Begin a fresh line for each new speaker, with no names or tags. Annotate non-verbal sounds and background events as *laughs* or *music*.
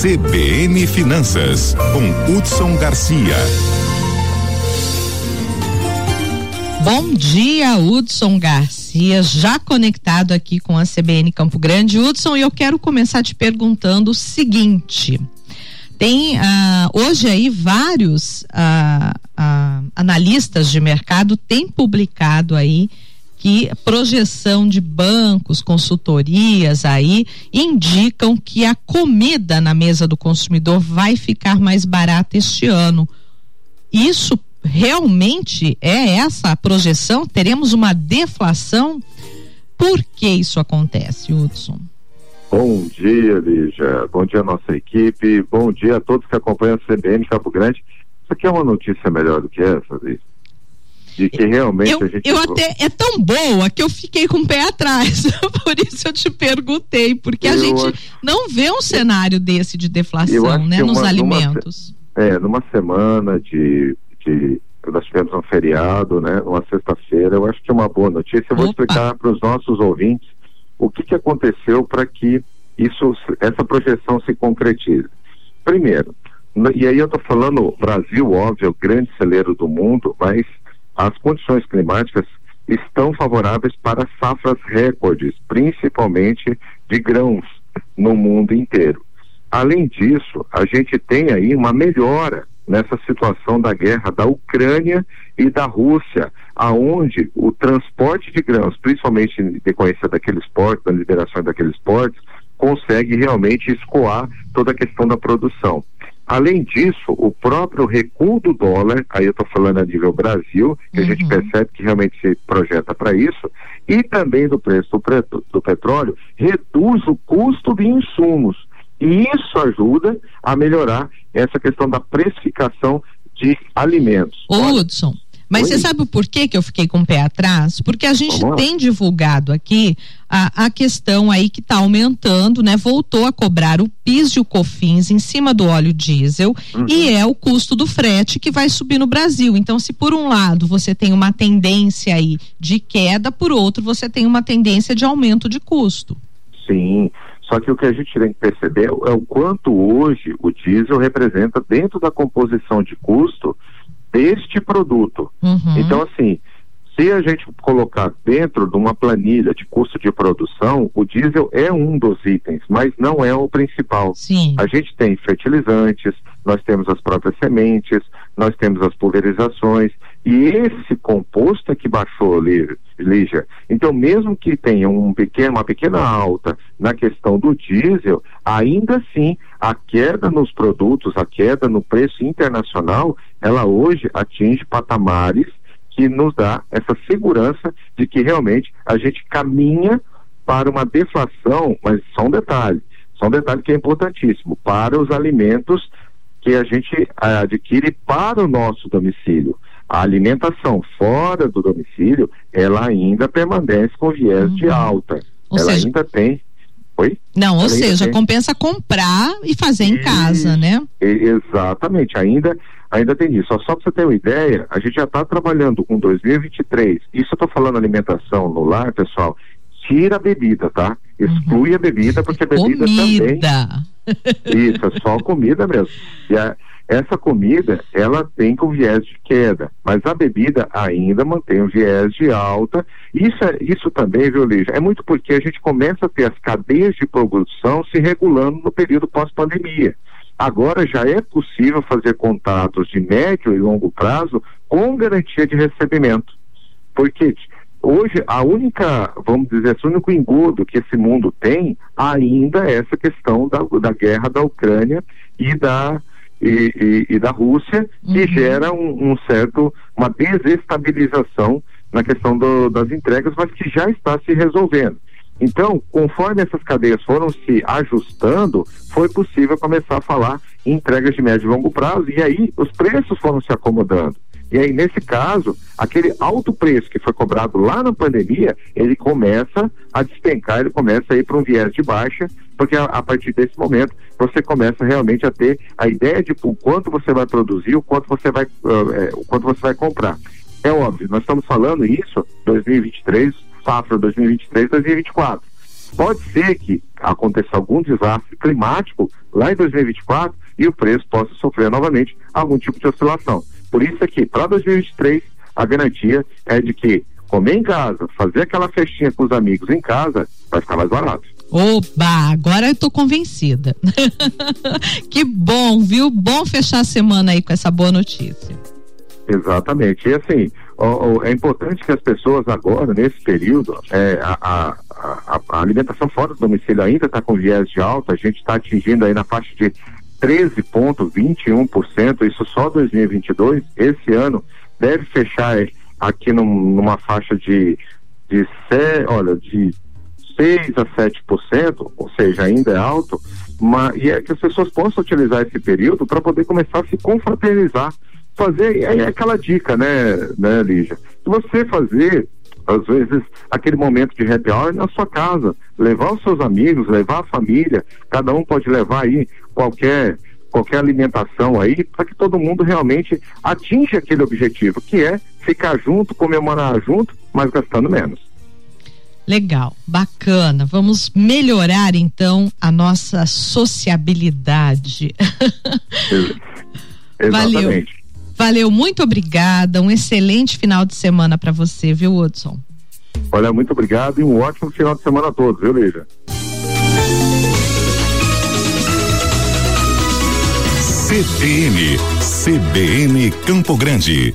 CBN Finanças, com Hudson Garcia.
Bom dia, Hudson Garcia, já conectado aqui com a CBN Campo Grande. Hudson, eu quero começar te perguntando o seguinte. Tem uh, hoje aí vários uh, uh, analistas de mercado têm publicado aí que projeção de bancos, consultorias aí indicam que a comida na mesa do consumidor vai ficar mais barata este ano. Isso realmente é essa a projeção? Teremos uma deflação? Por que isso acontece, Hudson?
Bom dia, Lígia. Bom dia, nossa equipe. Bom dia a todos que acompanham a CBN Campo Grande. Isso aqui é uma notícia melhor do que essa, Lígia? De que realmente
eu,
a gente.
Eu até, é tão boa que eu fiquei com o pé atrás. *laughs* Por isso eu te perguntei, porque eu a gente acho... não vê um cenário desse de deflação, né, nos alimentos.
Numa, é, numa semana de de nós tivemos um feriado, né, uma sexta-feira, eu acho que é uma boa notícia. Eu vou Opa. explicar para os nossos ouvintes o que, que aconteceu para que isso, essa projeção se concretize. Primeiro, e aí eu estou falando Brasil, óbvio, é o grande celeiro do mundo, mas as condições climáticas estão favoráveis para safras recordes, principalmente de grãos no mundo inteiro. Além disso, a gente tem aí uma melhora nessa situação da guerra da Ucrânia e da Rússia, aonde o transporte de grãos, principalmente em decorrência daqueles portos, da liberação daqueles portos, consegue realmente escoar toda a questão da produção. Além disso, o próprio recuo do dólar, aí eu estou falando a nível Brasil, que uhum. a gente uhum. percebe que realmente se projeta para isso, e também do preço do, do petróleo, reduz o custo de insumos. E isso ajuda a melhorar essa questão da precificação de alimentos.
Ô, Hudson, mas você sabe o porquê que eu fiquei com o pé atrás? Porque a gente tem divulgado aqui a, a questão aí que está aumentando, né? Voltou a cobrar o PIS e o COFINS em cima do óleo diesel uhum. e é o custo do frete que vai subir no Brasil. Então, se por um lado você tem uma tendência aí de queda, por outro você tem uma tendência de aumento de custo.
Sim. Só que o que a gente tem que perceber é o quanto hoje o diesel representa dentro da composição de custo deste produto. Uhum. Então, assim, se a gente colocar dentro de uma planilha de custo de produção, o diesel é um dos itens, mas não é o principal.
Sim.
A gente tem fertilizantes, nós temos as próprias sementes, nós temos as pulverizações, e esse composto é que baixou, Lígia. Então, mesmo que tenha um pequeno, uma pequena alta na questão do diesel, ainda assim, a queda nos produtos, a queda no preço internacional, ela hoje atinge patamares que nos dá essa segurança de que realmente a gente caminha para uma deflação, mas só um detalhe, só um detalhe que é importantíssimo, para os alimentos que a gente adquire para o nosso domicílio. A alimentação fora do domicílio, ela ainda permanece com viés uhum. de alta. Ou ela seja, ainda tem Oi?
Não, ou seja, tem... compensa comprar e fazer em casa, né?
Exatamente, ainda ainda tem isso. Só, só para você ter uma ideia, a gente já está trabalhando com 2023. Isso eu estou falando alimentação no lar, pessoal. Tira a bebida, tá? Exclui uhum. a bebida, porque a bebida
comida.
também. Isso, é só comida mesmo. E a, essa comida, ela tem com viés de queda, mas a bebida ainda mantém o viés de alta. Isso, é, isso também, viu, Lígia? É muito porque a gente começa a ter as cadeias de produção se regulando no período pós-pandemia. Agora já é possível fazer contratos de médio e longo prazo com garantia de recebimento. Porque hoje a única, vamos dizer assim, o único engodo que esse mundo tem ainda é essa questão da, da guerra da Ucrânia e da, e, e, e da Rússia, que uhum. gera um, um, certo, uma desestabilização na questão do, das entregas, mas que já está se resolvendo. Então, conforme essas cadeias foram se ajustando, foi possível começar a falar em entregas de médio e longo prazo, e aí os preços foram se acomodando. E aí, nesse caso, aquele alto preço que foi cobrado lá na pandemia, ele começa a despencar, ele começa a ir para um viés de baixa, porque a, a, partir desse momento você começa realmente a ter a ideia de o quanto você vai produzir, o quanto você vai, uh, é, o quanto você vai comprar. É óbvio, nós estamos falando isso 2023 safra 2023-2024. pode ser que aconteça algum desastre climático lá em 2024 e o preço possa sofrer novamente algum tipo de oscilação. Por isso é que para 2023 a garantia é de que comer em casa, fazer aquela festinha com os amigos em casa, vai ficar mais barato.
Oba, agora eu tô convencida. *laughs* que bom, viu? Bom fechar a semana aí com essa boa notícia.
Exatamente. E assim, ó, ó, é importante que as pessoas agora, nesse período, é, a, a, a, a, alimentação fora do domicílio ainda está com viés de alta, a gente está atingindo aí na faixa de 13,21%, isso só 2022. Esse ano deve fechar aqui num, numa faixa de, de, olha, de 6 a 7%, ou seja, ainda é alto, mas, e é que as pessoas possam utilizar esse período para poder começar a se confraternizar. Fazer, é aquela dica, né, né, Lígia? Você fazer, às vezes, aquele momento de happy hour na sua casa, levar os seus amigos, levar a família, cada um pode levar aí qualquer qualquer alimentação aí, para que todo mundo realmente atinja aquele objetivo, que é ficar junto, comemorar junto, mas gastando menos.
Legal, bacana. Vamos melhorar então a nossa sociabilidade. *laughs* Valeu. Valeu, muito obrigada. Um excelente final de semana para você, viu, Hudson?
Olha, muito obrigado e um ótimo final de semana a todos, viu, Lígia?
CBN, CBN Campo Grande.